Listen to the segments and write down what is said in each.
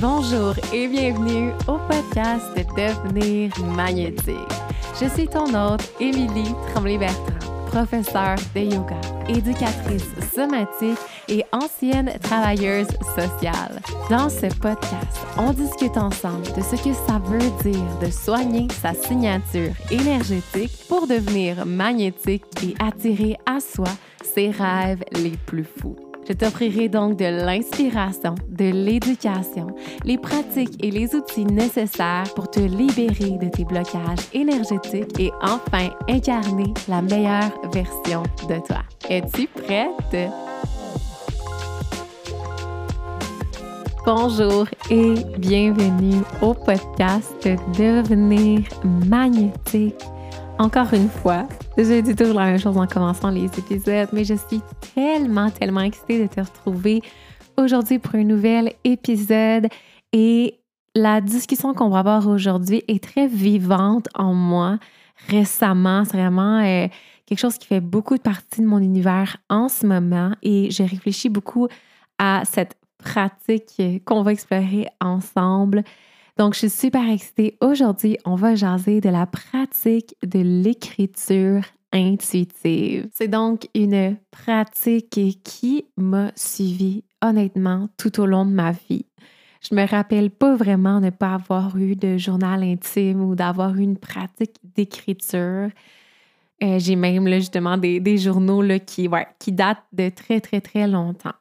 Bonjour et bienvenue au podcast Devenir magnétique. Je suis ton hôte, Émilie Tremblay-Bertrand, professeure de yoga, éducatrice somatique et ancienne travailleuse sociale. Dans ce podcast, on discute ensemble de ce que ça veut dire de soigner sa signature énergétique pour devenir magnétique et attirer à soi ses rêves les plus fous. Je t'offrirai donc de l'inspiration, de l'éducation, les pratiques et les outils nécessaires pour te libérer de tes blocages énergétiques et enfin incarner la meilleure version de toi. Es-tu prête? Bonjour et bienvenue au podcast Devenir magnétique encore une fois, je dis toujours la même chose en commençant les épisodes, mais je suis tellement, tellement excitée de te retrouver aujourd'hui pour un nouvel épisode et la discussion qu'on va avoir aujourd'hui est très vivante en moi. Récemment, c'est vraiment euh, quelque chose qui fait beaucoup de partie de mon univers en ce moment et je réfléchis beaucoup à cette pratique qu'on va explorer ensemble. Donc, je suis super excitée. Aujourd'hui, on va jaser de la pratique de l'écriture intuitive. C'est donc une pratique qui m'a suivi honnêtement tout au long de ma vie. Je me rappelle pas vraiment ne pas avoir eu de journal intime ou d'avoir une pratique d'écriture. Euh, j'ai même justement des, journaux qui datent de très, très, très longtemps.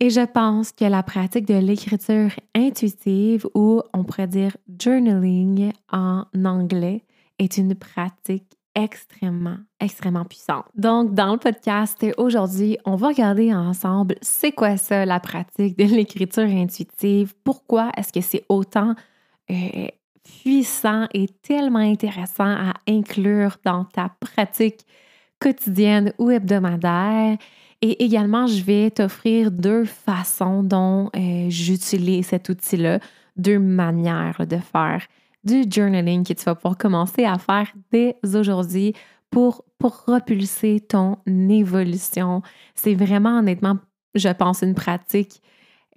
Et je pense que la pratique de l'écriture intuitive, ou on pourrait dire journaling en anglais, est une pratique extrêmement, extrêmement puissante. Donc, dans le podcast aujourd'hui, on va regarder ensemble c'est quoi ça, la pratique de l'écriture intuitive, pourquoi est-ce que c'est autant euh, puissant et tellement intéressant à inclure dans ta pratique quotidienne ou hebdomadaire et également, je vais t'offrir deux façons dont euh, j'utilise cet outil-là, deux manières de faire du journaling que tu vas pouvoir commencer à faire dès aujourd'hui pour, propulser ton évolution. C'est vraiment honnêtement, je pense, une pratique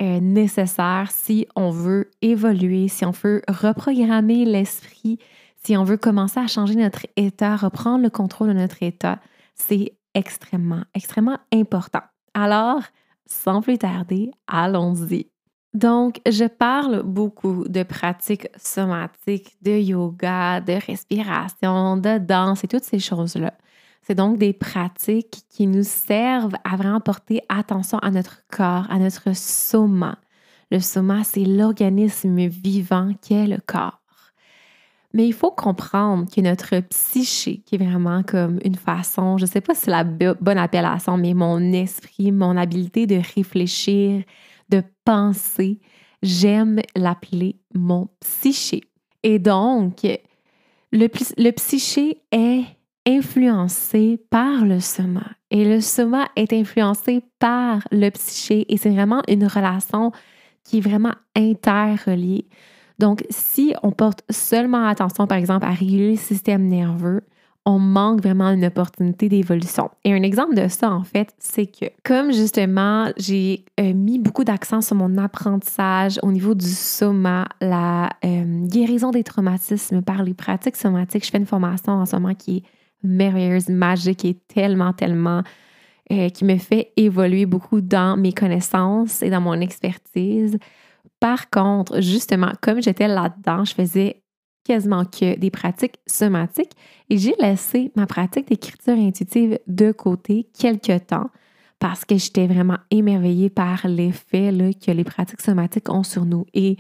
euh, nécessaire si on veut évoluer, si on veut reprogrammer l'esprit, si on veut commencer à changer notre état, reprendre le contrôle de notre état. C'est extrêmement, extrêmement important. Alors, sans plus tarder, allons-y. Donc, je parle beaucoup de pratiques somatiques, de yoga, de respiration, de danse et toutes ces choses-là. C'est donc des pratiques qui nous servent à vraiment porter attention à notre corps, à notre soma. Le soma, c'est l'organisme vivant qu'est le corps. Mais il faut comprendre que notre psyché, qui est vraiment comme une façon, je ne sais pas si c'est la bonne appellation, mais mon esprit, mon habileté de réfléchir, de penser, j'aime l'appeler mon psyché. Et donc, le, le psyché est influencé par le soma. Et le soma est influencé par le psyché. Et c'est vraiment une relation qui est vraiment interreliée. Donc, si on porte seulement attention, par exemple, à réguler le système nerveux, on manque vraiment une opportunité d'évolution. Et un exemple de ça, en fait, c'est que comme justement, j'ai euh, mis beaucoup d'accent sur mon apprentissage au niveau du soma, la euh, guérison des traumatismes par les pratiques somatiques, je fais une formation en ce moment qui est merveilleuse, magique et tellement, tellement euh, qui me fait évoluer beaucoup dans mes connaissances et dans mon expertise. Par contre, justement, comme j'étais là-dedans, je faisais quasiment que des pratiques somatiques et j'ai laissé ma pratique d'écriture intuitive de côté quelques temps parce que j'étais vraiment émerveillée par l'effet que les pratiques somatiques ont sur nous. Et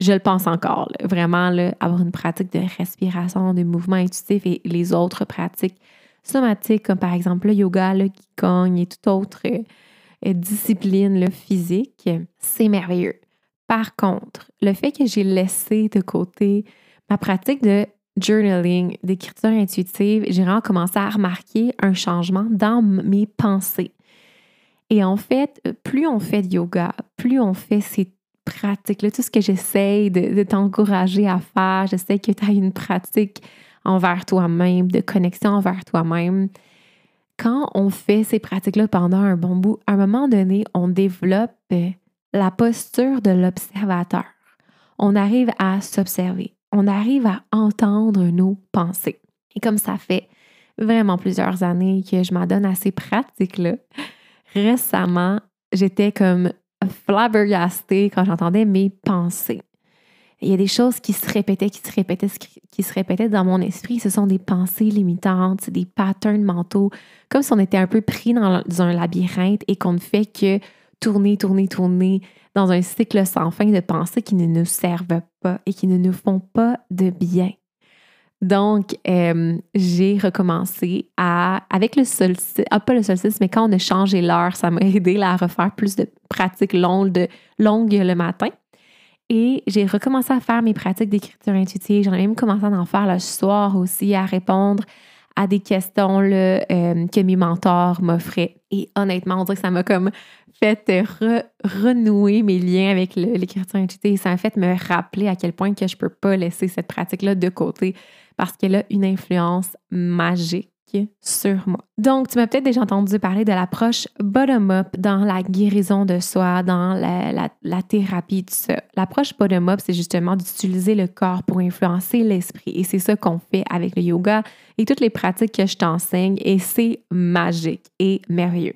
je le pense encore, vraiment, avoir une pratique de respiration, de mouvement intuitif et les autres pratiques somatiques, comme par exemple le yoga, le qigong et toute autre euh, discipline physique, c'est merveilleux. Par contre, le fait que j'ai laissé de côté ma pratique de journaling, d'écriture intuitive, j'ai vraiment commencé à remarquer un changement dans mes pensées. Et en fait, plus on fait de yoga, plus on fait ces pratiques-là, tout ce que j'essaie de, t'encourager à faire, j'essaie que tu aies une pratique envers toi-même, de connexion envers toi-même. Quand on fait ces pratiques-là pendant un bon bout, à un moment donné, on développe la posture de l'observateur. On arrive à s'observer. On arrive à entendre nos pensées. Et comme ça fait vraiment plusieurs années que je m'adonne à ces pratiques-là, récemment, j'étais comme flabbergastée quand j'entendais mes pensées. Il y a des choses qui se répétaient, qui se répétaient, qui se répétaient dans mon esprit. Ce sont des pensées limitantes, des patterns mentaux, comme si on était un peu pris dans un labyrinthe et qu'on ne fait que tourner, tourner, tourner dans un cycle sans fin de pensées qui ne nous servent pas et qui ne nous font pas de bien. Donc, euh, j'ai recommencé à, avec le solstice, ah, pas le solstice, mais quand on a changé l'heure, ça m'a aidé à refaire plus de pratiques longues, longues le matin. Et j'ai recommencé à faire mes pratiques d'écriture intuitive. J'en ai même commencé à en faire le soir aussi, à répondre à des questions là, euh, que mes mentors m'offraient. Et honnêtement, on dirait que ça m'a comme fait renouer mes liens avec l'écriture intuitive. Ça m'a fait me rappeler à quel point que je peux pas laisser cette pratique-là de côté parce qu'elle a une influence magique sur moi. Donc, tu m'as peut-être déjà entendu parler de l'approche bottom-up dans la guérison de soi, dans la, thérapie, tout ça. L'approche bottom-up, c'est justement d'utiliser le corps pour influencer l'esprit. Et c'est ça qu'on fait avec le yoga et toutes les pratiques que je t'enseigne. Et c'est magique et merveilleux.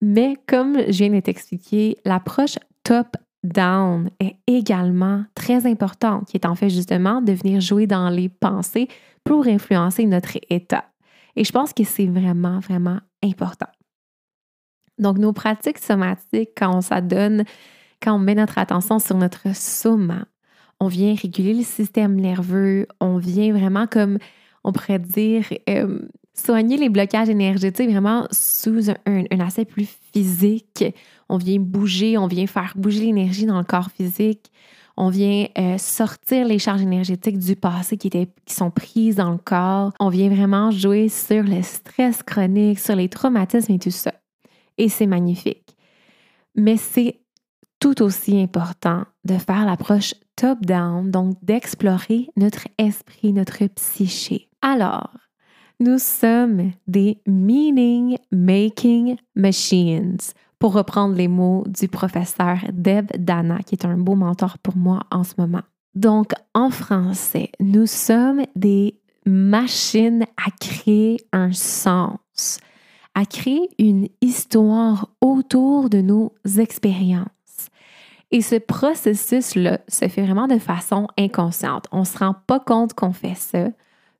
Mais comme je viens de t'expliquer, l'approche top-down est également très importante, qui est en fait justement de venir jouer dans les pensées pour influencer notre état. Et je pense que c'est vraiment, vraiment important. Donc, nos pratiques somatiques, quand on s'adonne, quand on met notre attention sur notre soma, on vient réguler le système nerveux, on vient vraiment comme, on pourrait dire, euh, soigner les blocages énergétiques vraiment sous un, aspect plus physique. On vient bouger, on vient faire bouger l'énergie dans le corps physique on vient euh, sortir les charges énergétiques du passé qui, étaient, qui sont prises dans le corps. On vient vraiment jouer sur le stress chronique, sur les traumatismes et tout ça. Et c'est magnifique. Mais c'est tout aussi important de faire l'approche top-down, donc d'explorer notre esprit, notre psyché. Alors, nous sommes des meaning-making machines pour reprendre les mots du professeur Deb Dana, qui est un beau mentor pour moi en ce moment. Donc, en français, nous sommes des machines à créer un sens, à créer une histoire autour de nos expériences. Et ce processus-là se fait vraiment de façon inconsciente. On ne se rend pas compte qu'on fait ça,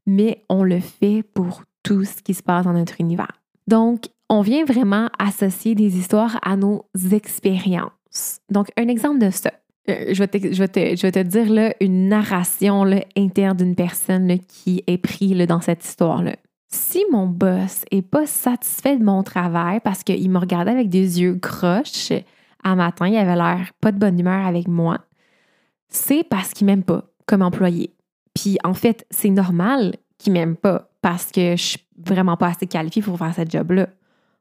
mais on le fait pour tout ce qui se passe dans notre univers. Donc, on vient vraiment associer des histoires à nos expériences. Donc, un exemple de ça. Euh, je, vais te, dire là, une narration là, interne d'une personne qui est prise dans cette histoire-là. Si mon boss est pas satisfait de mon travail parce qu'il me regardait avec des yeux croches à matin, il avait l'air pas de bonne humeur avec moi, c'est parce qu'il m'aime pas comme employé. Puis en fait, c'est normal qu'il m'aime pas parce que je suis vraiment pas assez qualifiée pour faire ce job-là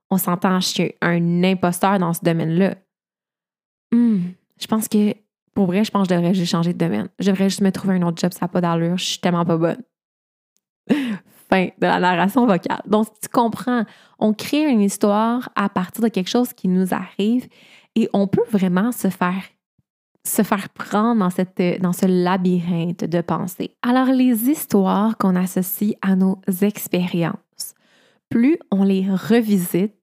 on s'entend, je suis un imposteur dans ce domaine-là. Hmm, je pense que, pour vrai, je pense que je devrais juste changer de domaine. Je devrais juste me trouver un autre job, ça n'a pas d'allure, je suis tellement pas bonne. fin de la narration vocale. Donc, tu comprends, on crée une histoire à partir de quelque chose qui nous arrive et on peut vraiment se faire se faire prendre dans, cette, dans ce labyrinthe de pensée. Alors, les histoires qu'on associe à nos expériences, plus on les revisite,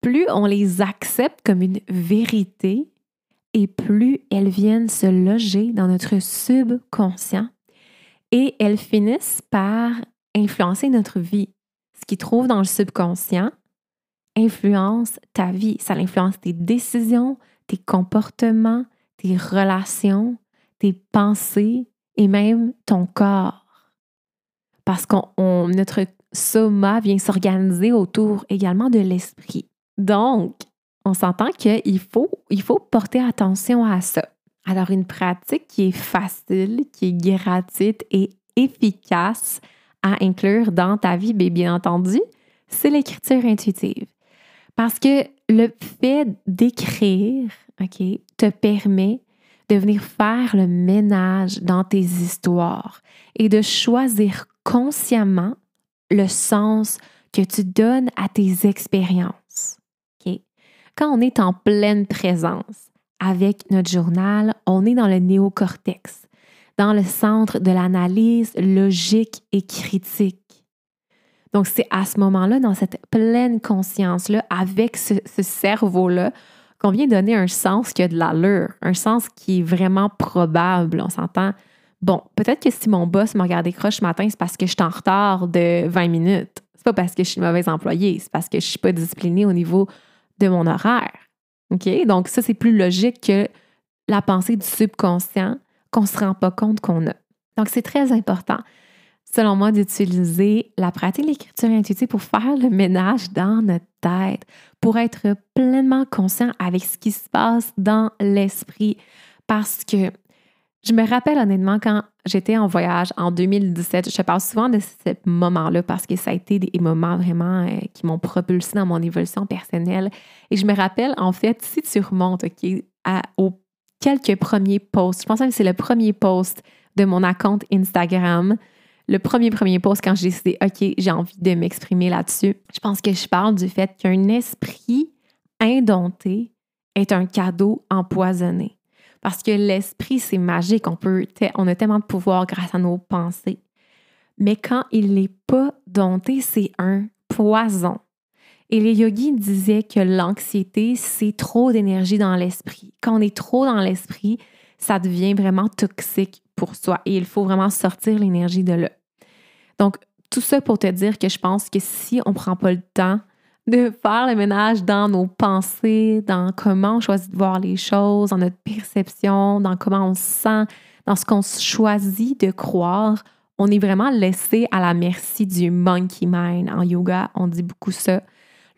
plus on les accepte comme une vérité et plus elles viennent se loger dans notre subconscient et elles finissent par influencer notre vie. Ce qui trouve dans le subconscient influence ta vie. Ça influence tes décisions, tes comportements, tes relations, tes pensées et même ton corps. Parce que notre soma vient s'organiser autour également de l'esprit. Donc, on s'entend qu'il faut, il faut porter attention à ça. Alors, une pratique qui est facile, qui est gratuite et efficace à inclure dans ta vie, bien entendu, c'est l'écriture intuitive. Parce que le fait d'écrire, OK, permet de venir faire le ménage dans tes histoires et de choisir consciemment le sens que tu donnes à tes expériences quand on est en pleine présence avec notre journal, on est dans le néocortex, dans le centre de l'analyse logique et critique. Donc, c'est à ce moment-là, dans cette pleine conscience-là, avec ce, cerveau-là, qu'on vient donner un sens qui a de l'allure, un sens qui est vraiment probable. On s'entend. Bon, peut-être que si mon boss m'a regardé croche ce matin, c'est parce que je suis en retard de 20 minutes. C'est pas parce que je suis mauvaise employée, c'est parce que je suis pas disciplinée au niveau de mon horaire. OK? Donc, ça, c'est plus logique que la pensée du subconscient qu'on se rend pas compte qu'on a. Donc, c'est très important, selon moi, d'utiliser la pratique de l'écriture intuitive pour faire le ménage dans notre tête, pour être pleinement conscient avec ce qui se passe dans l'esprit. Parce que je me rappelle honnêtement quand j'étais en voyage en 2017, je parle souvent de ce moment-là parce que ça a été des moments vraiment euh, qui m'ont propulsé dans mon évolution personnelle. Et je me rappelle, en fait, si tu remontes OK, à, aux quelques premiers posts, je pense que c'est le premier post de mon compte Instagram, le premier premier post quand j'ai décidé, OK, j'ai envie de m'exprimer là-dessus. Je pense que je parle du fait qu'un esprit indompté est un cadeau empoisonné. Parce que l'esprit, c'est magique. On, peut, on a tellement de pouvoir grâce à nos pensées. Mais quand il n'est pas dompté, c'est un poison. Et les yogis disaient que l'anxiété, c'est trop d'énergie dans l'esprit. Quand on est trop dans l'esprit, ça devient vraiment toxique pour soi et il faut vraiment sortir l'énergie de là. Donc, tout ça pour te dire que je pense que si on ne prend pas le temps de faire le ménage dans nos pensées, dans comment on choisit de voir les choses, dans notre perception, dans comment on se sent, dans ce qu'on choisit de croire. On est vraiment laissé à la merci du monkey mind. En yoga, on dit beaucoup ça.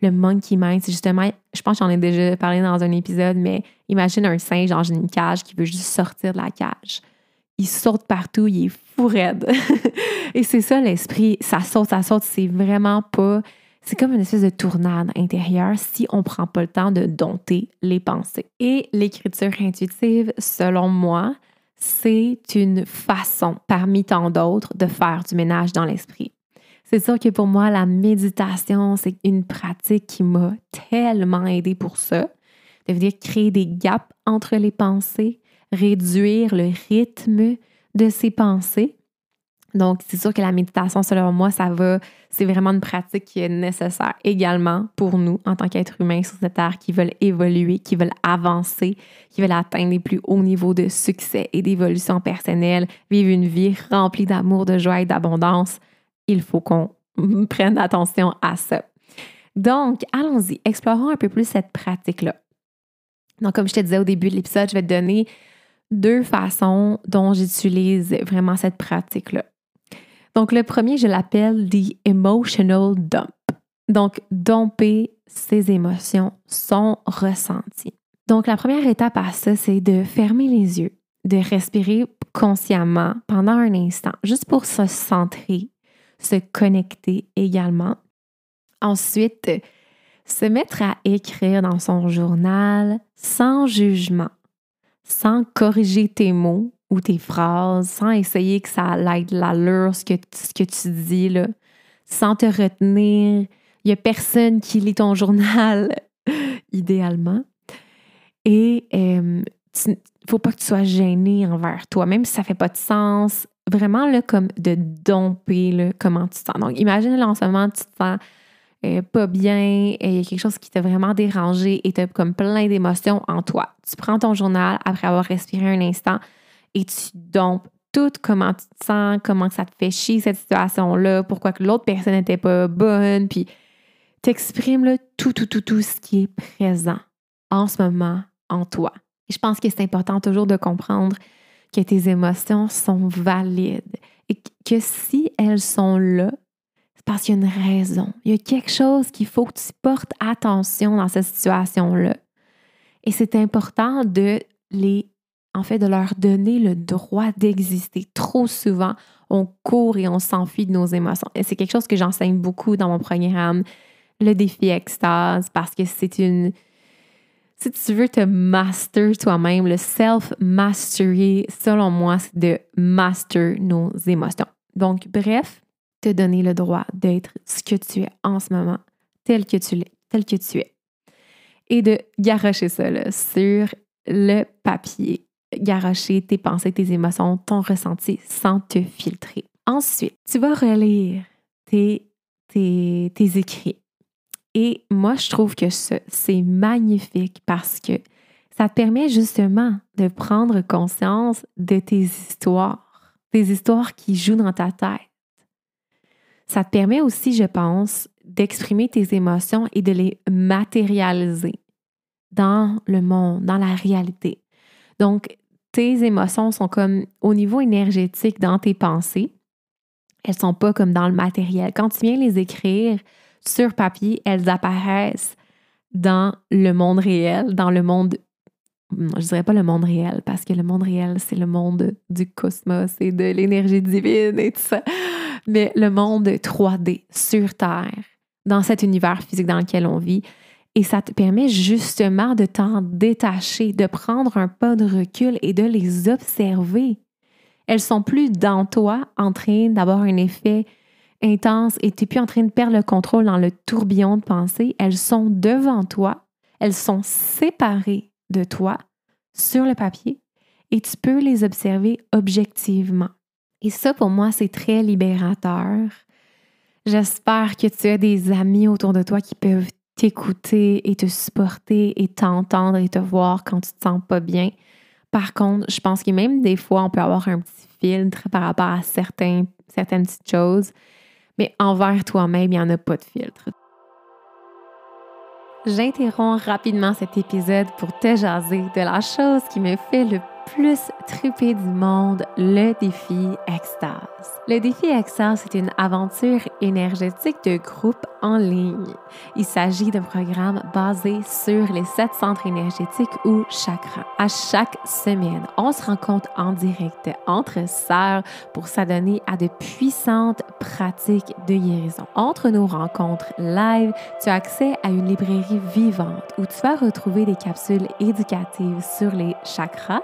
Le monkey mind, c'est justement, je pense que j'en ai déjà parlé dans un épisode, mais imagine un singe dans une cage qui veut juste sortir de la cage. Il saute partout, il est fou raide. Et c'est ça l'esprit, ça saute, ça saute, c'est vraiment pas c'est comme une espèce de tournade intérieure si on prend pas le temps de dompter les pensées. Et l'écriture intuitive, selon moi, c'est une façon parmi tant d'autres de faire du ménage dans l'esprit. C'est sûr que pour moi, la méditation, c'est une pratique qui m'a tellement aidé pour ça. De venir créer des gaps entre les pensées, réduire le rythme de ces pensées donc, c'est sûr que la méditation, selon moi, ça va, c'est vraiment une pratique qui est nécessaire également pour nous en tant qu'êtres humains sur cette terre qui veulent évoluer, qui veulent avancer, qui veulent atteindre les plus hauts niveaux de succès et d'évolution personnelle, vivre une vie remplie d'amour, de joie et d'abondance. Il faut qu'on prenne attention à ça. Donc, allons-y, explorons un peu plus cette pratique-là. Donc, comme je te disais au début de l'épisode, je vais te donner deux façons dont j'utilise vraiment cette pratique-là. Donc, le premier, je l'appelle the emotional dump. Donc, domper ses émotions, son ressenti. Donc, la première étape à ça, c'est de fermer les yeux, de respirer consciemment pendant un instant, juste pour se centrer, se connecter également. Ensuite, se mettre à écrire dans son journal sans jugement, sans corriger tes mots, ou tes phrases sans essayer que ça aille de l'allure, ce que, ce que tu dis, là, sans te retenir. Il n'y a personne qui lit ton journal, idéalement. Et il ne faut pas que tu sois gêné envers toi, même si ça ne fait pas de sens. Vraiment, là, comme de domper là, comment tu te sens. Donc, imagine là, en ce moment, tu te sens euh, pas bien, et il y a quelque chose qui t'a vraiment dérangé et tu as comme plein d'émotions en toi. Tu prends ton journal après avoir respiré un instant, et tu dompes tout comment tu te sens, comment ça te fait chier cette situation-là, pourquoi que l'autre personne n'était pas bonne, puis t'exprimes tout, tout, tout, tout ce qui est présent en ce moment en toi. Je pense que c'est important toujours de comprendre que tes émotions sont valides et que si elles sont là, parce qu'il y a une raison. Il y a quelque chose qu'il faut que tu portes attention dans cette situation-là. Et c'est important de les en fait, de leur donner le droit d'exister. Trop souvent, on court et on s'enfuit de nos émotions. Et c'est quelque chose que j'enseigne beaucoup dans mon programme, le défi extase, parce que c'est une... Si tu veux te master toi-même, le self-mastery, selon moi, c'est de master nos émotions. Donc, bref, donner le droit d'être ce que tu es en ce moment, tel que tu tel que tu es. Et de garocher ça là, sur le papier, garocher tes pensées, tes émotions, ton ressenti sans te filtrer. Ensuite, tu vas relire tes, tes, tes écrits. Et moi, je trouve que c'est magnifique parce que ça te permet justement de prendre conscience de tes histoires, des histoires qui jouent dans ta tête. Ça te permet aussi, je pense, d'exprimer tes émotions et de les matérialiser dans le monde, dans la réalité. Donc, tes émotions sont comme au niveau énergétique dans tes pensées. Elles sont pas comme dans le matériel. Quand tu viens les écrire sur papier, elles apparaissent dans le monde réel, dans le monde je dirais pas le monde réel, parce que le monde réel, c'est le monde du cosmos et de l'énergie divine et tout ça. Mais le monde 3D sur Terre, dans cet univers physique dans lequel on vit. Et ça te permet justement de t'en détacher, de prendre un pas de recul et de les observer. Elles sont plus dans toi en train d'avoir un effet intense et tu n'es plus en train de perdre le contrôle dans le tourbillon de pensée. Elles sont devant toi, elles sont séparées de toi sur le papier et tu peux les observer objectivement. Et ça, pour moi, c'est très libérateur. J'espère que tu as des amis autour de toi qui peuvent t'écouter et te supporter et t'entendre et te voir quand tu te sens pas bien. Par contre, je pense que même des fois, on peut avoir un petit filtre par rapport à certains, certaines petites choses, mais envers toi-même, il n'y en a pas de filtre. J'interromps rapidement cet épisode pour te jaser de la chose qui me fait le plus trippé du monde, le défi Extase. Le défi Extase, c'est une aventure énergétique de groupe en ligne. Il s'agit d'un programme basé sur les sept centres énergétiques ou chakras. À chaque semaine, on se rencontre en direct entre sœurs pour s'adonner à de puissantes pratiques de guérison. Entre nos rencontres live, tu as accès à une librairie vivante où tu vas retrouver des capsules éducatives sur les chakras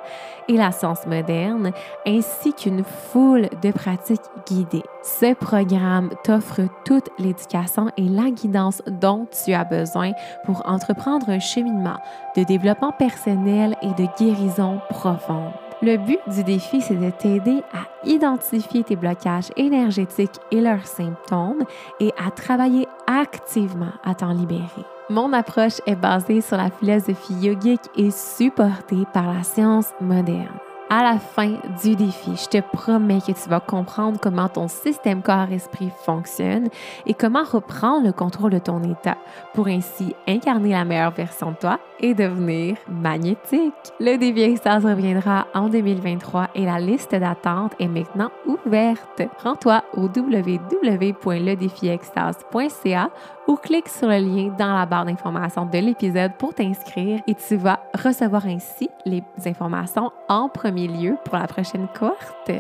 et la science moderne, ainsi qu'une foule de pratiques guidées. Ce programme t'offre toute l'éducation et la guidance dont tu as besoin pour entreprendre un cheminement de développement personnel et de guérison profonde. Le but du défi, c'est de t'aider à identifier tes blocages énergétiques et leurs symptômes et à travailler activement à t'en libérer. Mon approche est basée sur la philosophie yogique et supportée par la science moderne à la fin du défi, je te promets que tu vas comprendre comment ton système corps-esprit fonctionne et comment reprendre le contrôle de ton état pour ainsi incarner la meilleure version de toi et devenir magnétique. Le défi Extase reviendra en 2023 et la liste d'attente est maintenant ouverte. Rends-toi au www.ledéfiextase.ca ou clique sur le lien dans la barre d'informations de l'épisode pour t'inscrire et tu vas recevoir ainsi les informations en premier lieu pour la prochaine cohorte.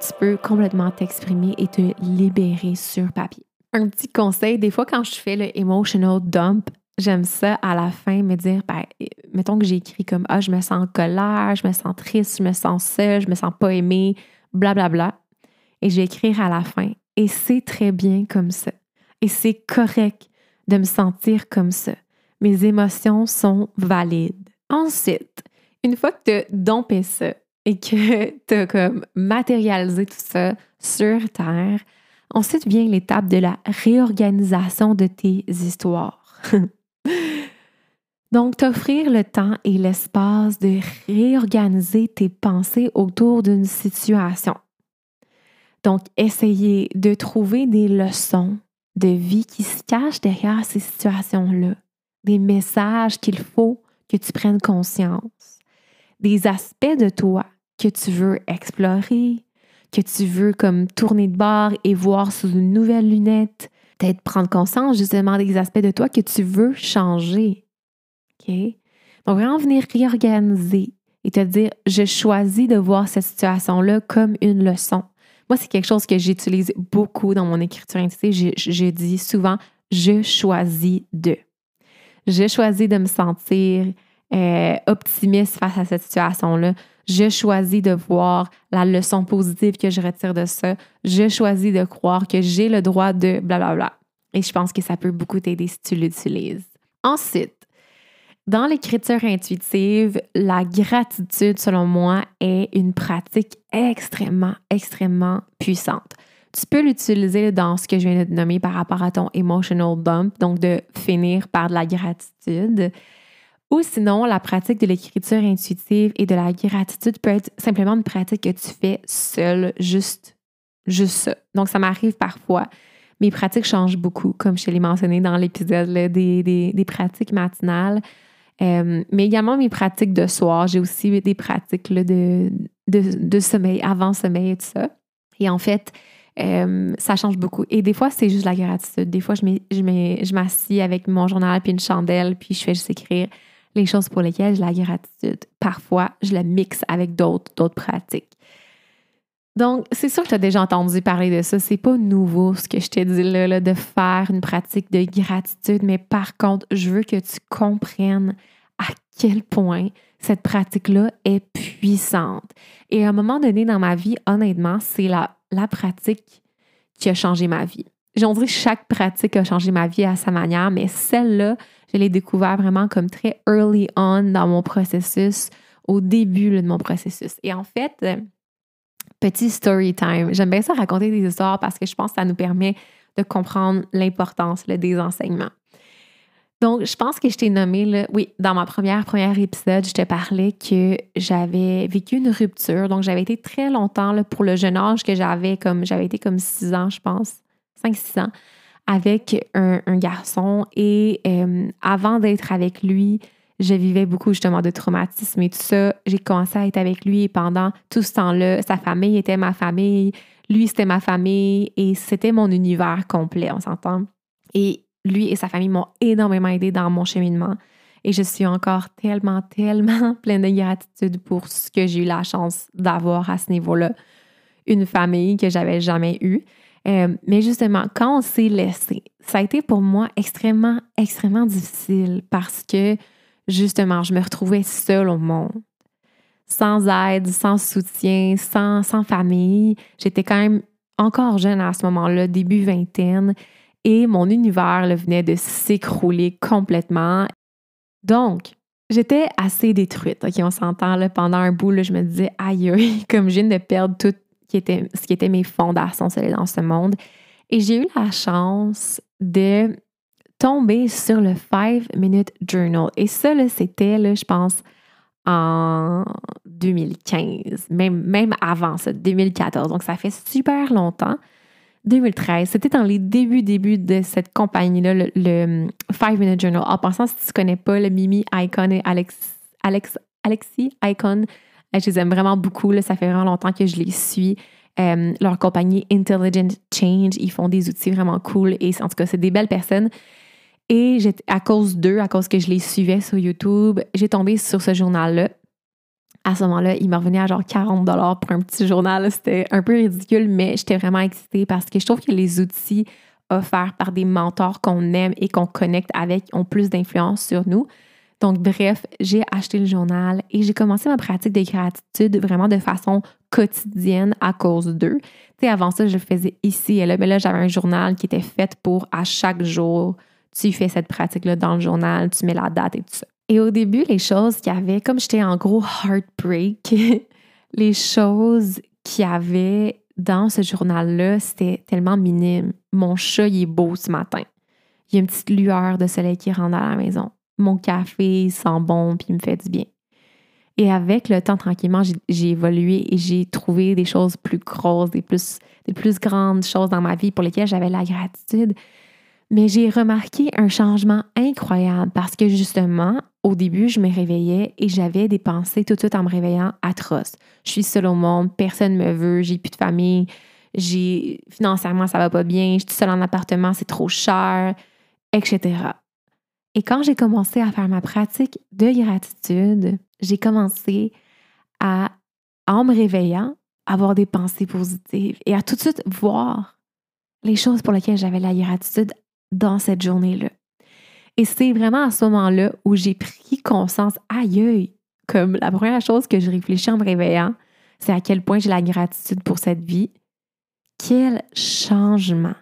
Tu peux complètement t'exprimer et te libérer sur papier. Un petit conseil, des fois quand je fais le emotional dump, j'aime ça à la fin me dire, ben, mettons que j'ai écrit comme Ah, je me sens en colère, je me sens triste, je me sens seule, je me sens pas aimée, blablabla. Bla, bla. Et je vais écrire à la fin. Et c'est très bien comme ça. Et c'est correct de me sentir comme ça. Mes émotions sont valides. Ensuite, une fois que tu as dompé ça et que tu as comme matérialisé tout ça sur Terre, ensuite vient l'étape de la réorganisation de tes histoires. Donc, t'offrir le temps et l'espace de réorganiser tes pensées autour d'une situation. Donc, essayer de trouver des leçons de vie qui se cachent derrière ces situations-là, des messages qu'il faut que tu prennes conscience, des aspects de toi que tu veux explorer, que tu veux comme tourner de bord et voir sous une nouvelle lunette, peut-être prendre conscience justement des aspects de toi que tu veux changer. OK? Donc, vraiment venir réorganiser et te dire, je choisis de voir cette situation-là comme une leçon. Moi, c'est quelque chose que j'utilise beaucoup dans mon écriture intuitive. Je, je dis souvent, je choisis de. Je choisis de me sentir euh, optimiste face à cette situation-là. Je choisis de voir la leçon positive que je retire de ça. Je choisis de croire que j'ai le droit de blablabla. Et je pense que ça peut beaucoup t'aider si tu l'utilises. Ensuite, dans l'écriture intuitive, la gratitude, selon moi, est une pratique extrêmement, extrêmement puissante. Tu peux l'utiliser dans ce que je viens de nommer par rapport à ton emotional dump, donc de finir par de la gratitude. Ou sinon, la pratique de l'écriture intuitive et de la gratitude peut être simplement une pratique que tu fais seule, juste, juste ça. Donc, ça m'arrive parfois. Mes pratiques changent beaucoup, comme je te l'ai mentionné dans l'épisode des, des, pratiques matinales. Euh, mais également mes pratiques de soir. J'ai aussi des pratiques de, de, sommeil, avant sommeil et tout ça. Et en fait, euh, ça change beaucoup. Et des fois, c'est juste la gratitude. Des fois, je m'assis avec mon journal puis une chandelle, puis je fais juste écrire les choses pour lesquelles j'ai la gratitude. Parfois, je la mixe avec d'autres, d'autres pratiques. Donc, c'est sûr que tu as déjà entendu parler de ça. C'est pas nouveau ce que je t'ai dit là, de faire une pratique de gratitude, mais par contre, je veux que tu comprennes à quel point cette pratique-là est puissante. Et à un moment donné dans ma vie, honnêtement, c'est la, la pratique qui a changé ma vie. J'en dirais que chaque pratique a changé ma vie à sa manière, mais celle-là, je l'ai découvert vraiment comme très early on dans mon processus, au début de mon processus. Et en fait, euh, petit story time. J'aime bien ça raconter des histoires parce que je pense que ça nous permet de comprendre l'importance des enseignements. Donc, je pense que je t'ai nommé, oui, dans ma première, première épisode, je te parlais que j'avais vécu une rupture. Donc, j'avais été très longtemps, pour le jeune âge que j'avais, comme j'avais été comme 6 ans, je pense, 5-6 ans, avec un, garçon. Et euh, avant d'être avec lui, je vivais beaucoup justement de traumatisme et tout ça. J'ai commencé à être avec lui et pendant tout ce temps-là, sa famille était ma famille, lui c'était ma famille et c'était mon univers complet, on s'entend. Et lui et sa famille m'ont énormément aidé dans mon cheminement. Et je suis encore tellement, tellement pleine de gratitude pour ce que j'ai eu la chance d'avoir à ce niveau-là. Une famille que j'avais jamais eue. Euh, mais justement, quand on s'est laissé, ça a été pour moi extrêmement, extrêmement difficile parce que justement, je me retrouvais seule au monde, sans aide, sans soutien, sans, sans famille. J'étais quand même encore jeune à ce moment-là, début vingtaine, et mon univers venait de s'écrouler complètement. Donc, j'étais assez détruite. OK, on s'entend là, pendant un bout, je me disais, aïe, comme je viens de perdre tout qui était, ce qui était mes fondations dans ce monde. Et j'ai eu la chance de tomber sur le 5 Minute Journal. Et ça, c'était, je pense, en 2015, même, même avant ça, 2014. Donc, ça fait super longtemps. 2013, c'était dans les débuts, débuts de cette compagnie-là, le, 5 Minute Journal. En passant, si tu ne connais pas le Mimi Icon et Alex, Alex, Alexis Icon, euh, je les aime vraiment beaucoup. Là, ça fait vraiment longtemps que je les suis. Euh, leur compagnie Intelligent Change, ils font des outils vraiment cool et en tout cas, c'est des belles personnes. Et à cause d'eux, à cause que je les suivais sur YouTube, j'ai tombé sur ce journal-là. À ce moment-là, il m'a revenu à genre 40 pour un petit journal. C'était un peu ridicule, mais j'étais vraiment excitée parce que je trouve que les outils offerts par des mentors qu'on aime et qu'on connecte avec ont plus d'influence sur nous. Donc, bref, j'ai acheté le journal et j'ai commencé ma pratique de gratitude vraiment de façon quotidienne à cause d'eux. Tu sais, avant ça, je le faisais ici et là, mais là, j'avais un journal qui était fait pour à chaque jour, tu fais cette pratique-là dans le journal, tu mets la date et tout ça. Et au début, les choses qu'il y avait, comme j'étais en gros heartbreak, les choses qu'il y avait dans ce journal-là, c'était tellement minime. Mon chat, il est beau ce matin. Il y a une petite lueur de soleil qui rentre dans la maison mon café sent bon puis il me fait du bien. Et avec le temps, tranquillement, j'ai évolué et j'ai trouvé des choses plus grosses, des plus, des plus grandes choses dans ma vie pour lesquelles j'avais la gratitude. Mais j'ai remarqué un changement incroyable parce que justement, au début, je me réveillais et j'avais des pensées tout de suite en me réveillant atroces. Je suis seule au monde, personne ne me veut, j'ai plus de famille, j'ai financièrement ça va pas bien, je suis seule en appartement, c'est trop cher, etc. Et quand j'ai commencé à faire ma pratique de gratitude, j'ai commencé à, en me réveillant, avoir des pensées positives et à tout de suite voir les choses pour lesquelles j'avais la gratitude dans cette journée-là. Et c'est vraiment à ce moment-là où j'ai pris conscience, aïe, comme la première chose que je réfléchis en me réveillant, c'est à quel point j'ai la gratitude pour cette vie. Quel changement,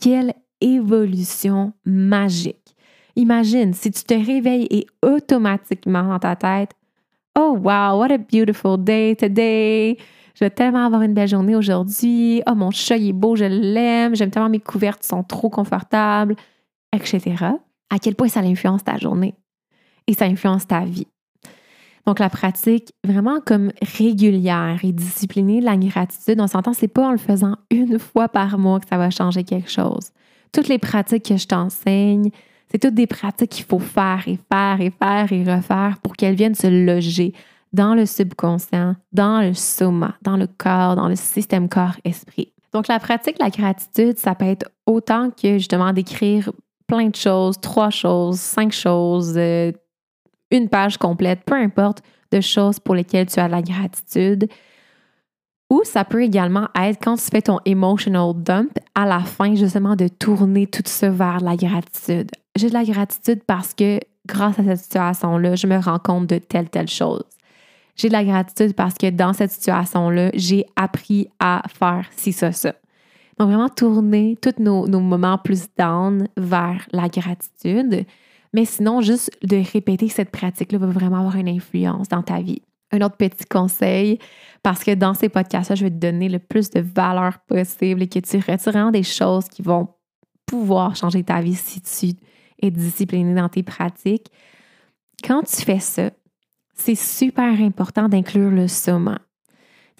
quelle évolution magique. Imagine si tu te réveilles et automatiquement dans ta tête, Oh wow, what a beautiful day today! Je vais tellement avoir une belle journée aujourd'hui. Oh, mon chat, il est beau, je l'aime. J'aime tellement mes couvertes sont trop confortables, etc. À quel point ça influence ta journée et ça influence ta vie. Donc, la pratique vraiment comme régulière et disciplinée de la gratitude, on s'entend, c'est pas en le faisant une fois par mois que ça va changer quelque chose. Toutes les pratiques que je t'enseigne, c'est toutes des pratiques qu'il faut faire et faire et faire et refaire pour qu'elles viennent se loger dans le subconscient, dans le soma, dans le corps, dans le système corps-esprit. Donc, la pratique la gratitude, ça peut être autant que justement d'écrire plein de choses, trois choses, cinq choses, euh, une page complète, peu importe, de choses pour lesquelles tu as de la gratitude. Ou ça peut également être quand tu fais ton emotional dump, à la fin, justement, de tourner tout ça vers la gratitude. J'ai de la gratitude parce que grâce à cette situation-là, je me rends compte de telle, telle chose. J'ai de la gratitude parce que dans cette situation-là, j'ai appris à faire ci, ça, ça. Donc, vraiment tourner tous nos, moments plus down vers la gratitude. Mais sinon, juste de répéter cette pratique-là va vraiment avoir une influence dans ta vie. Un autre petit conseil, parce que dans ces podcasts-là, je vais te donner le plus de valeur possible et que tu retires des choses qui vont pouvoir changer ta vie si tu es discipliné dans tes pratiques. Quand tu fais ça, c'est super important d'inclure le soma.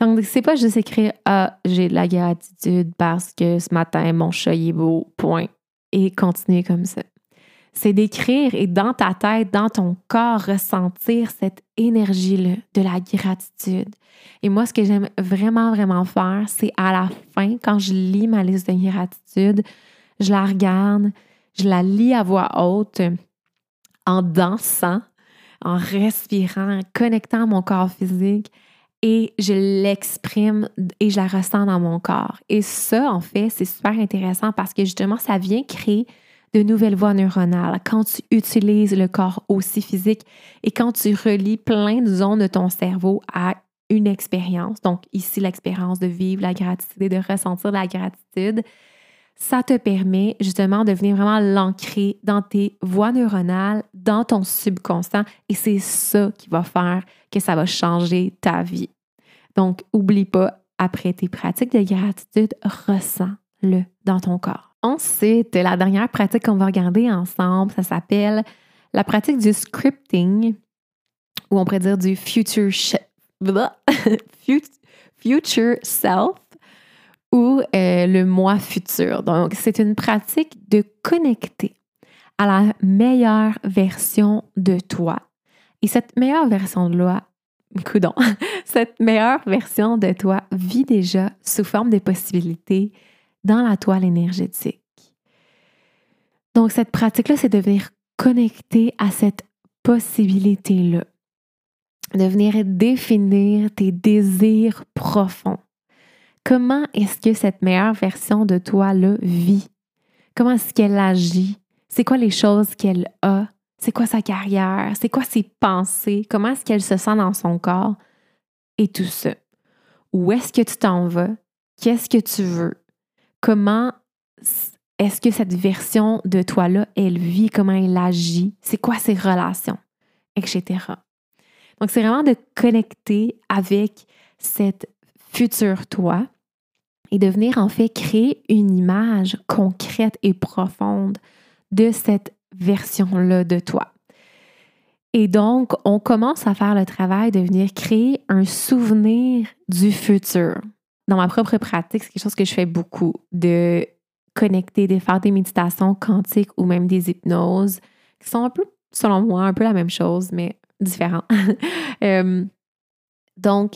Donc, c'est pas juste écrire Ah, j'ai de la gratitude parce que ce matin, mon chat est beau, point, et continuer comme ça c'est d'écrire et dans ta tête, dans ton corps, ressentir cette énergie-là de la gratitude. Et moi, ce que j'aime vraiment, vraiment faire, c'est à la fin, quand je lis ma liste de gratitude, je la regarde, je la lis à voix haute, en dansant, en respirant, en connectant mon corps physique et je l'exprime et je la ressens dans mon corps. Et ça, en fait, c'est super intéressant parce que justement, ça vient créer de nouvelles voies neuronales, quand tu utilises le corps aussi physique et quand tu relis plein de zones de ton cerveau à une expérience, donc ici l'expérience de vivre la gratitude et de ressentir la gratitude, ça te permet justement de venir vraiment l'ancrer dans tes voies neuronales, dans ton subconscient, et c'est ça qui va faire que ça va changer ta vie. Donc, oublie pas, après tes pratiques de gratitude, ressens-le dans ton corps. Ensuite, la dernière pratique qu'on va regarder ensemble, ça s'appelle la pratique du scripting, ou on pourrait dire du future, future self ou euh, le moi futur. Donc, c'est une pratique de connecter à la meilleure version de toi. Et cette meilleure version de toi, coudon, cette meilleure version de toi vit déjà sous forme de possibilités dans la toile énergétique. Donc, cette pratique-là, c'est de venir connecter à cette possibilité-là, de venir définir tes désirs profonds. Comment est-ce que cette meilleure version de toi-là vit? Comment est-ce qu'elle agit? C'est quoi les choses qu'elle a? C'est quoi sa carrière? C'est quoi ses pensées? Comment est-ce qu'elle se sent dans son corps? Et tout ça. Où est-ce que tu t'en vas? Qu'est-ce que tu veux? comment est-ce que cette version de toi-là, elle vit, comment elle agit, c'est quoi ses relations, etc. Donc, c'est vraiment de connecter avec cette future toi et de venir en fait créer une image concrète et profonde de cette version-là de toi. Et donc, on commence à faire le travail de venir créer un souvenir du futur dans ma propre pratique, c'est quelque chose que je fais beaucoup, de connecter, de faire des méditations quantiques ou même des hypnoses, qui sont un peu, selon moi, un peu la même chose, mais différent. Euh, donc,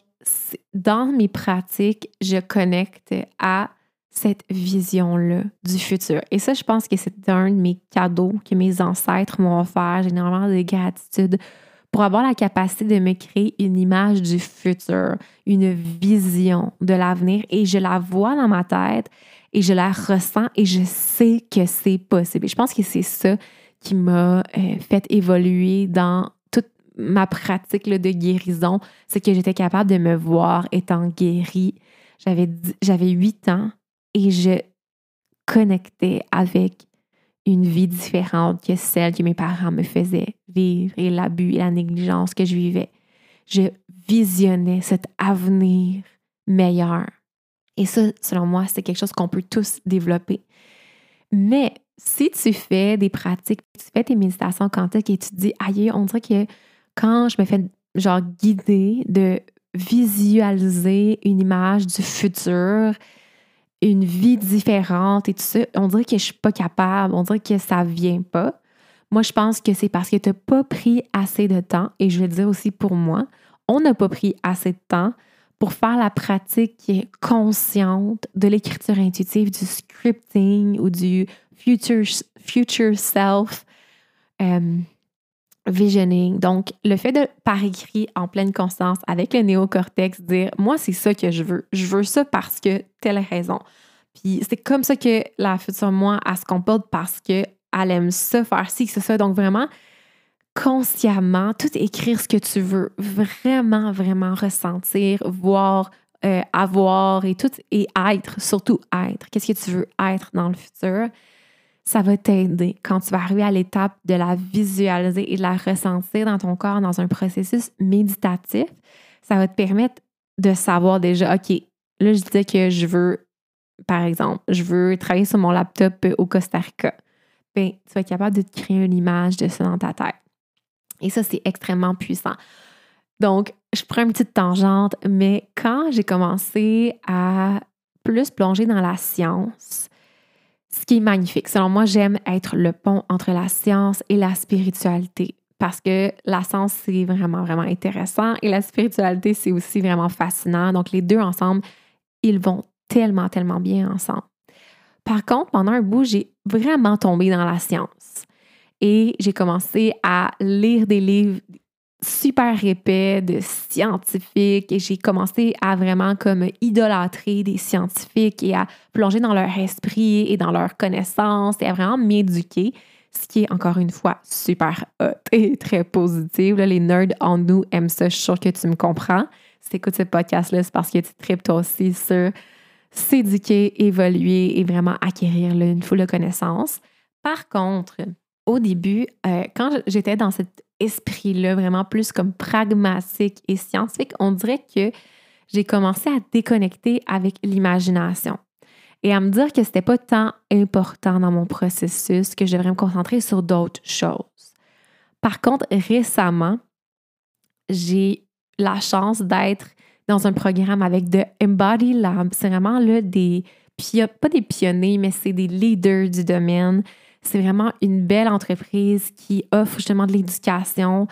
dans mes pratiques, je connecte à cette vision-là du futur. Et ça, je pense que c'est un de mes cadeaux que mes ancêtres m'ont offert. J'ai énormément de gratitude pour avoir la capacité de me créer une image du futur, une vision de l'avenir et je la vois dans ma tête et je la ressens et je sais que c'est possible. je pense que c'est ça qui m'a euh, fait évoluer dans ma pratique de guérison, c'est que j'étais capable de me voir étant guérie. J'avais, j'avais 8 ans et je connectais avec une vie différente que celle que mes parents me faisaient vivre et l'abus et la négligence que je vivais. Je visionnais cet avenir meilleur. Et ça, selon moi, c'est quelque chose qu'on peut tous développer. Mais si tu fais des pratiques, tu fais tes méditations quantiques et tu te dis, aïe, on dirait que quand je me fais genre guider de visualiser une image du futur, une vie différente et tout ça, on dirait que je suis pas capable, on dirait que ça vient pas. Moi, je pense que c'est parce que tu n'as pas pris assez de temps, et je vais le dire aussi pour moi, on n'a pas pris assez de temps pour faire la pratique consciente de l'écriture intuitive, du scripting ou du future, future self euh, visioning. Donc, le fait de, par écrit, en pleine conscience, avec le néocortex, dire Moi, c'est ça que je veux. Je veux ça parce que telle raison. Puis c'est comme ça que la future moi, elle se comporte parce qu'elle aime ça, faire ci, c'est ça. Donc, vraiment, consciemment, tout écrire ce que tu veux, vraiment, vraiment ressentir, voir, euh, avoir et tout, et être, surtout être. Qu'est-ce que tu veux être dans le futur? Ça va t'aider quand tu vas arriver à l'étape de la visualiser et de la ressentir dans ton corps dans un processus méditatif. Ça va te permettre de savoir déjà, OK, là, je disais que je veux, par exemple, je veux travailler sur mon laptop au Costa Rica. Bien, tu vas être capable de te créer une image de ça dans ta tête. Et ça, c'est extrêmement puissant. Donc, je prends une petite tangente, mais quand j'ai commencé à plus plonger dans la science, ce qui est magnifique, selon moi, j'aime être le pont entre la science et la spiritualité parce que la science, c'est vraiment, vraiment intéressant et la spiritualité, c'est aussi vraiment fascinant. Donc, les deux ensemble, ils vont tellement, tellement bien ensemble. Par contre, pendant un bout, j'ai vraiment tombé dans la science et j'ai commencé à lire des livres super épais de scientifiques et j'ai commencé à vraiment comme idolâtrer des scientifiques et à plonger dans leur esprit et dans leur connaissance et à vraiment m'éduquer, ce qui est encore une fois super hot et très positif. les nerds en nous aiment ça, je suis sûre que tu me comprends. Si tu ce podcast-là, c'est parce que tu tripes toi aussi sur s'éduquer, évoluer et vraiment acquérir une foule de connaissances. Par contre, au début, euh, quand j'étais dans cet esprit-là, vraiment plus comme pragmatique et scientifique, on dirait que j'ai commencé à déconnecter avec l'imagination et à me dire que c'était pas tant important dans mon processus, que je devrais me concentrer sur d'autres choses. Par contre, récemment, j'ai la chance d'être dans un programme avec The Embody Lab. C'est vraiment là des, pas des pionniers, mais c'est des leaders du domaine c'est vraiment une belle entreprise qui offre justement de l'éducation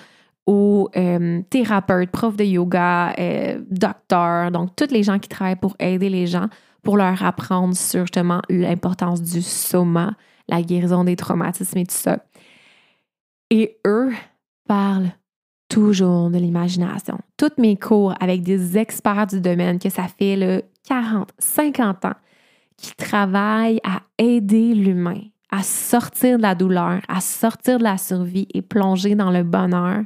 aux euh, thérapeutes, profs de yoga, euh, docteurs, donc tous les gens qui travaillent pour aider les gens, pour leur apprendre sur justement l'importance du soma, la guérison des traumatismes et tout ça. Et eux parlent toujours de l'imagination. Toutes mes cours avec des experts du domaine, que ça fait le 40, 50 ans, qui travaillent à aider l'humain à sortir de la douleur, à sortir de la survie et plonger dans le bonheur,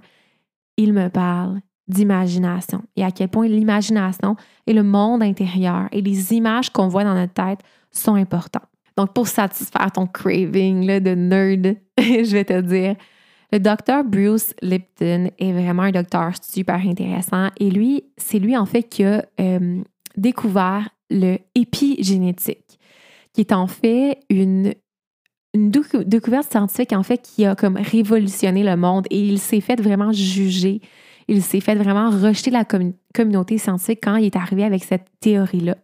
il me parle d'imagination et à quel point l'imagination et le monde intérieur et les images qu'on voit dans notre tête sont importants. Donc, pour satisfaire ton craving de nerd, je vais te dire, le docteur Bruce Lipton est vraiment un docteur super intéressant et lui, c'est lui en fait qui a euh, découvert le épigénétique, qui est en fait une une découverte scientifique, en fait, qui a comme révolutionné le monde et il s'est fait vraiment juger. Il s'est fait vraiment rejeter la communauté scientifique quand il est arrivé avec cette théorie-là.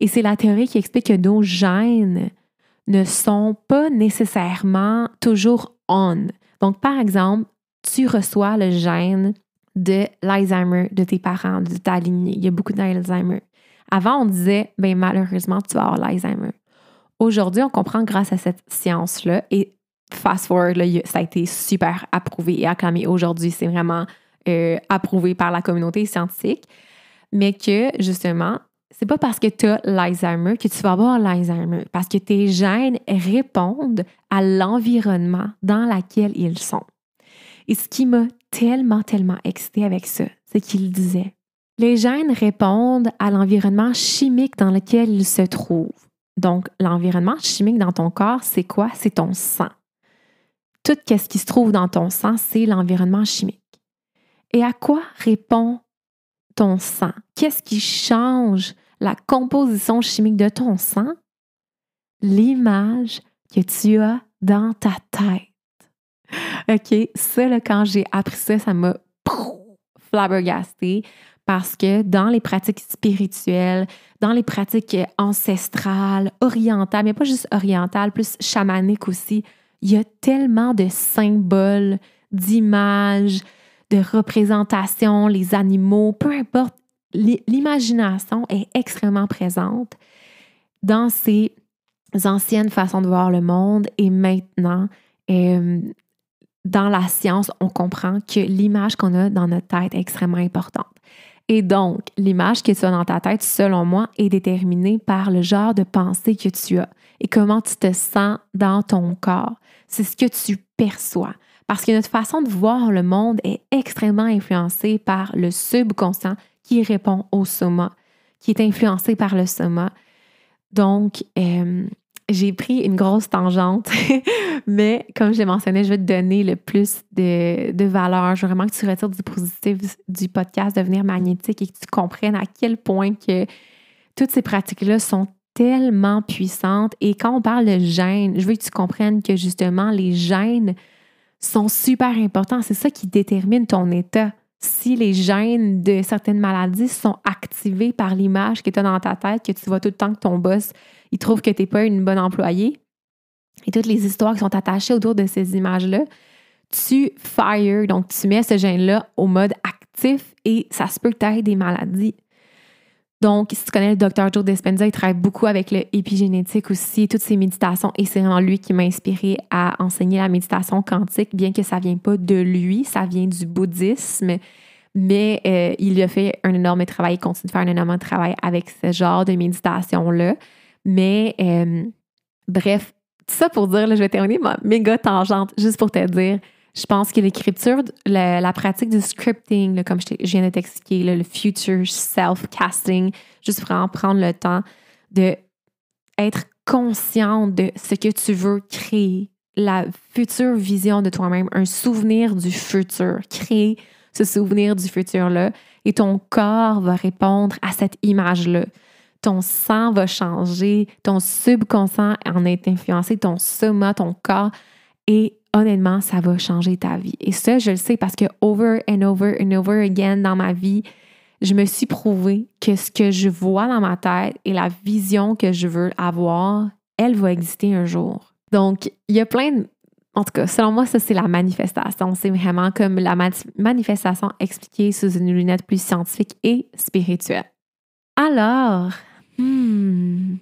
Et c'est la théorie qui explique que nos gènes ne sont pas nécessairement toujours on. Donc, par exemple, tu reçois le gène de l'Alzheimer de tes parents, de ta lignée. Il y a beaucoup d'Alzheimer. Avant, on disait, ben malheureusement, tu vas avoir l'Alzheimer. Aujourd'hui, on comprend grâce à cette science-là et fast forward, ça a été super approuvé et acclamé. Aujourd'hui, c'est vraiment euh, approuvé par la communauté scientifique, mais que justement, c'est pas parce que tu as l'Alzheimer que tu vas avoir l'Alzheimer, parce que tes gènes répondent à l'environnement dans lequel ils sont. Et ce qui m'a tellement, tellement excité avec ça, c'est qu'il disait les gènes répondent à l'environnement chimique dans lequel ils se trouvent. Donc, l'environnement chimique dans ton corps, c'est quoi? C'est ton sang. Tout ce qui se trouve dans ton sang, c'est l'environnement chimique. Et à quoi répond ton sang? Qu'est-ce qui change la composition chimique de ton sang? L'image que tu as dans ta tête. OK, ça, quand j'ai appris ça, ça m'a flabbergasté parce que dans les pratiques spirituelles, dans les pratiques ancestrales, orientales, mais pas juste orientales, plus chamaniques aussi, il y a tellement de symboles, d'images, de représentations, les animaux, peu importe, l'imagination est extrêmement présente dans ces anciennes façons de voir le monde et maintenant, euh, dans la science, on comprend que l'image qu'on a dans notre tête est extrêmement importante. Et donc, l'image que tu as dans ta tête, selon moi, est déterminée par le genre de pensée que tu as et comment tu te sens dans ton corps. C'est ce que tu perçois. Parce que notre façon de voir le monde est extrêmement influencée par le subconscient qui répond au soma, qui est influencé par le soma. Donc, euh, j'ai pris une grosse tangente, mais comme je l'ai mentionné, je vais te donner le plus de, de, valeur. Je veux vraiment que tu retires du positif du podcast Devenir magnétique et que tu comprennes à quel point que toutes ces pratiques-là sont tellement puissantes. Et quand on parle de gènes, je veux que tu comprennes que justement, les gènes sont super importants. C'est ça qui détermine ton état. Si les gènes de certaines maladies sont activés par l'image que tu as dans ta tête, que tu vois tout le temps que ton boss il trouve que tu n'es pas une bonne employée. Et toutes les histoires qui sont attachées autour de ces images-là, tu fire, donc tu mets ce gène-là au mode actif et ça se peut que tu aies des maladies. Donc, si tu connais le docteur Joe Dispenza, il travaille beaucoup avec l'épigénétique aussi, toutes ses méditations, et c'est vraiment lui qui m'a inspiré à enseigner la méditation quantique, bien que ça ne vienne pas de lui, ça vient du bouddhisme, mais euh, il a fait un énorme travail, il continue de faire un énorme travail avec ce genre de méditation-là. Mais euh, bref, ça pour dire, je vais terminer ma méga tangente juste pour te dire. Je pense que l'écriture, la, pratique du scripting, comme je, viens de t'expliquer, le future self-casting, juste vraiment prendre le temps de être conscient de ce que tu veux créer, la future vision de toi-même, un souvenir du futur, créer ce souvenir du futur-là et ton corps va répondre à cette image-là. Ton sang va changer, ton subconscient en est influencé, ton soma, ton corps, et honnêtement, ça va changer ta vie. Et ça, je le sais parce que over and over and over again dans ma vie, je me suis prouvé que ce que je vois dans ma tête et la vision que je veux avoir, elle va exister un jour. Donc, il y a plein de... En tout cas, selon moi, ça, c'est la manifestation. C'est vraiment comme la manifestation expliquée sous une lunette plus scientifique et spirituelle. Alors, Hmm.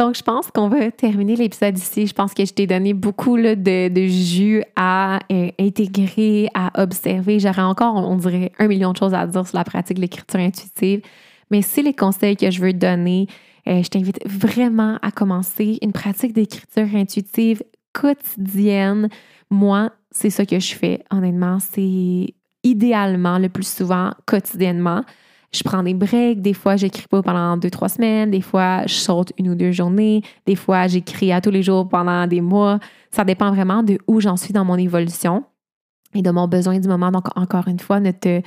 Donc, je pense qu'on va terminer l'épisode ici. Je pense que je t'ai donné beaucoup de, jus à euh, intégrer, à observer. J'aurais encore, on dirait, un million de choses à dire sur la pratique de l'écriture intuitive. Mais c'est les conseils que je veux te donner. Euh, je t'invite vraiment à commencer une pratique d'écriture intuitive quotidienne. Moi, c'est ça que je fais, honnêtement. C'est idéalement, le plus souvent, quotidiennement je prends des breaks. Des fois, j'écris pas pendant deux, trois semaines. Des fois, je saute une ou deux journées. Des fois, j'écris à tous les jours pendant des mois. Ça dépend vraiment de où j'en suis dans mon évolution et de mon besoin du moment. Donc, encore une fois, ne te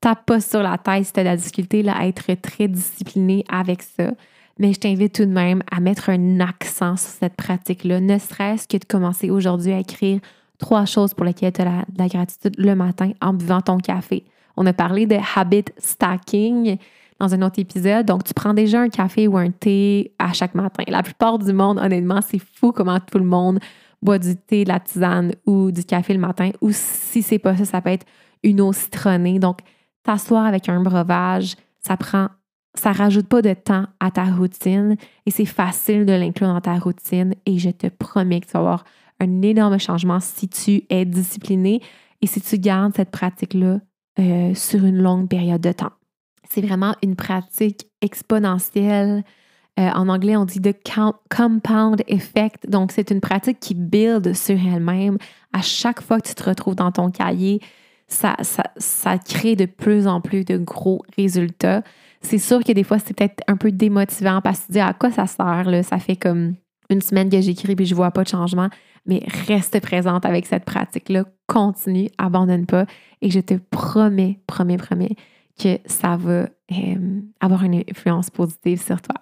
tape pas sur la tête si tu as de la difficulté à être très discipliné avec ça. Mais je t'invite tout de même à mettre un accent sur cette pratique-là, ne serait-ce que de commencer aujourd'hui à écrire trois choses pour lesquelles tu as de la gratitude le matin en buvant ton café. On a parlé de habit stacking dans un autre épisode. Donc, tu prends déjà un café ou un thé à chaque matin. La plupart du monde, honnêtement, c'est fou comment tout le monde boit du thé, de la tisane ou du café le matin. Ou si c'est pas ça, ça peut être une eau citronnée. Donc, t'asseoir avec un breuvage, ça prend, ça rajoute pas de temps à ta routine et c'est facile de l'inclure dans ta routine. Et je te promets que tu vas avoir un énorme changement si tu es discipliné et si tu gardes cette pratique-là euh, sur une longue période de temps. C'est vraiment une pratique exponentielle. Euh, en anglais, on dit de compound effect. Donc, c'est une pratique qui build sur elle-même. À chaque fois que tu te retrouves dans ton cahier, ça, ça, ça crée de plus en plus de gros résultats. C'est sûr que des fois, c'est peut-être un peu démotivant parce que tu dis à quoi ça sert, là? Ça fait comme une semaine que j'écris et je vois pas de changement. Mais reste présente avec cette pratique-là. Continue, abandonne pas. Et je te promets, promets, promets que ça va euh, avoir une influence positive sur toi.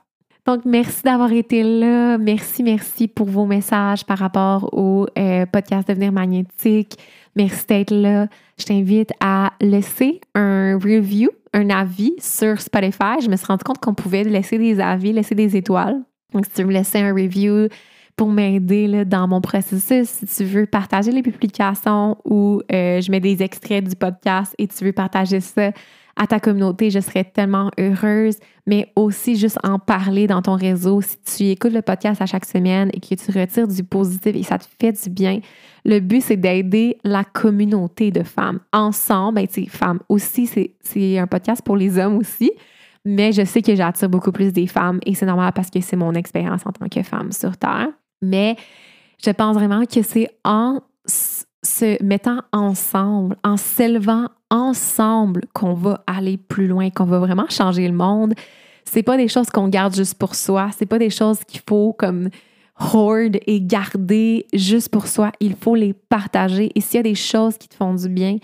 Donc, merci d'avoir été là. Merci, merci pour vos messages par rapport au euh, podcast Devenir magnétique. Merci d'être là. Je t'invite à laisser un review, un avis sur Spotify. Je me suis rendu compte qu'on pouvait laisser des avis, laisser des étoiles. Donc, si tu veux me laisser un review pour m'aider dans mon processus, si tu veux partager les publications ou euh, je mets des extraits du podcast et tu veux partager ça à ta communauté, je serais tellement heureuse, mais aussi juste en parler dans ton réseau. Si tu écoutes le podcast à chaque semaine et que tu retires du positif et ça te fait du bien, le but, c'est d'aider la communauté de femmes. Ensemble, ben, femmes aussi, c'est un podcast pour les hommes aussi, mais je sais que j'attire beaucoup plus des femmes et c'est normal parce que c'est mon expérience en tant que femme sur Terre. Mais je pense vraiment que c'est en se mettant ensemble, en s'élevant ensemble qu'on va aller plus loin, qu'on va vraiment changer le monde. C'est pas des choses qu'on garde juste pour soi, c'est pas des choses qu'il faut comme hoard et garder juste pour soi. Il faut les partager. Et s'il y a des choses qui te font du bien,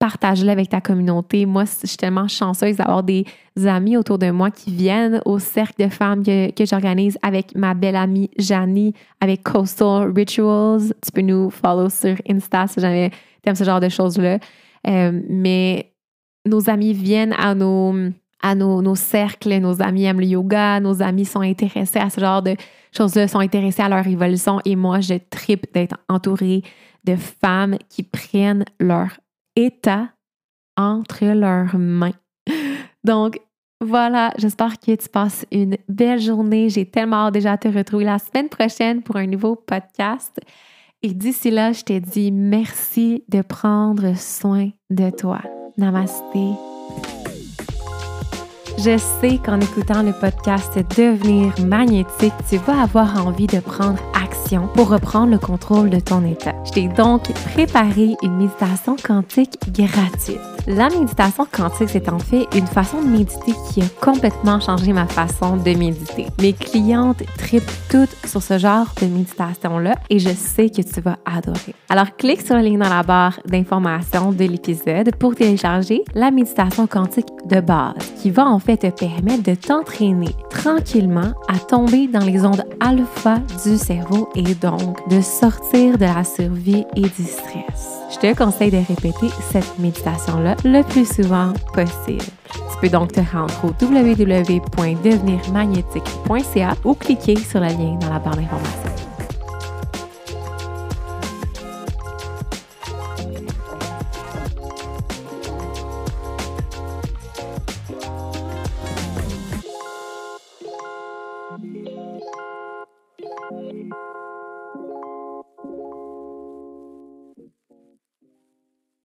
partage-le avec ta communauté. Moi, je suis tellement chanceuse d'avoir des amis autour de moi qui viennent au cercle de femmes que, j'organise avec ma belle amie Janie, avec Coastal Rituals. Tu peux nous follow sur Insta si jamais tu aimes ce genre de choses-là. Euh, mais nos amis viennent à nos, à nos, cercles, nos amis aiment le yoga, nos amis sont intéressés à ce genre de choses-là, sont intéressés à leur évolution et moi, je tripe d'être entourée de femmes qui prennent leur état entre leurs mains. Donc, voilà, j'espère que tu passes une belle journée. J'ai tellement hâte déjà de te retrouver la semaine prochaine pour un nouveau podcast. Et d'ici là, je te dis merci de prendre soin de toi. Namasté. Je sais qu'en écoutant le podcast Devenir magnétique, tu vas avoir envie de prendre action pour reprendre le contrôle de ton état. Je t'ai donc préparé une méditation quantique gratuite. La méditation quantique, c'est en fait une façon de méditer qui a complètement changé ma façon de méditer. Mes clientes tripent toutes sur ce genre de méditation-là et je sais que tu vas adorer. Alors, clique sur le lien dans la barre d'information de l'épisode pour télécharger la méditation quantique de base qui va en fait te permettre de t'entraîner tranquillement à tomber dans les ondes alpha du cerveau et donc de sortir de la survie et du stress. Je te conseille de répéter cette méditation-là le plus souvent possible. Tu peux donc te rendre au www.devenirmagnétique.ca ou cliquer sur le lien dans la barre d'information.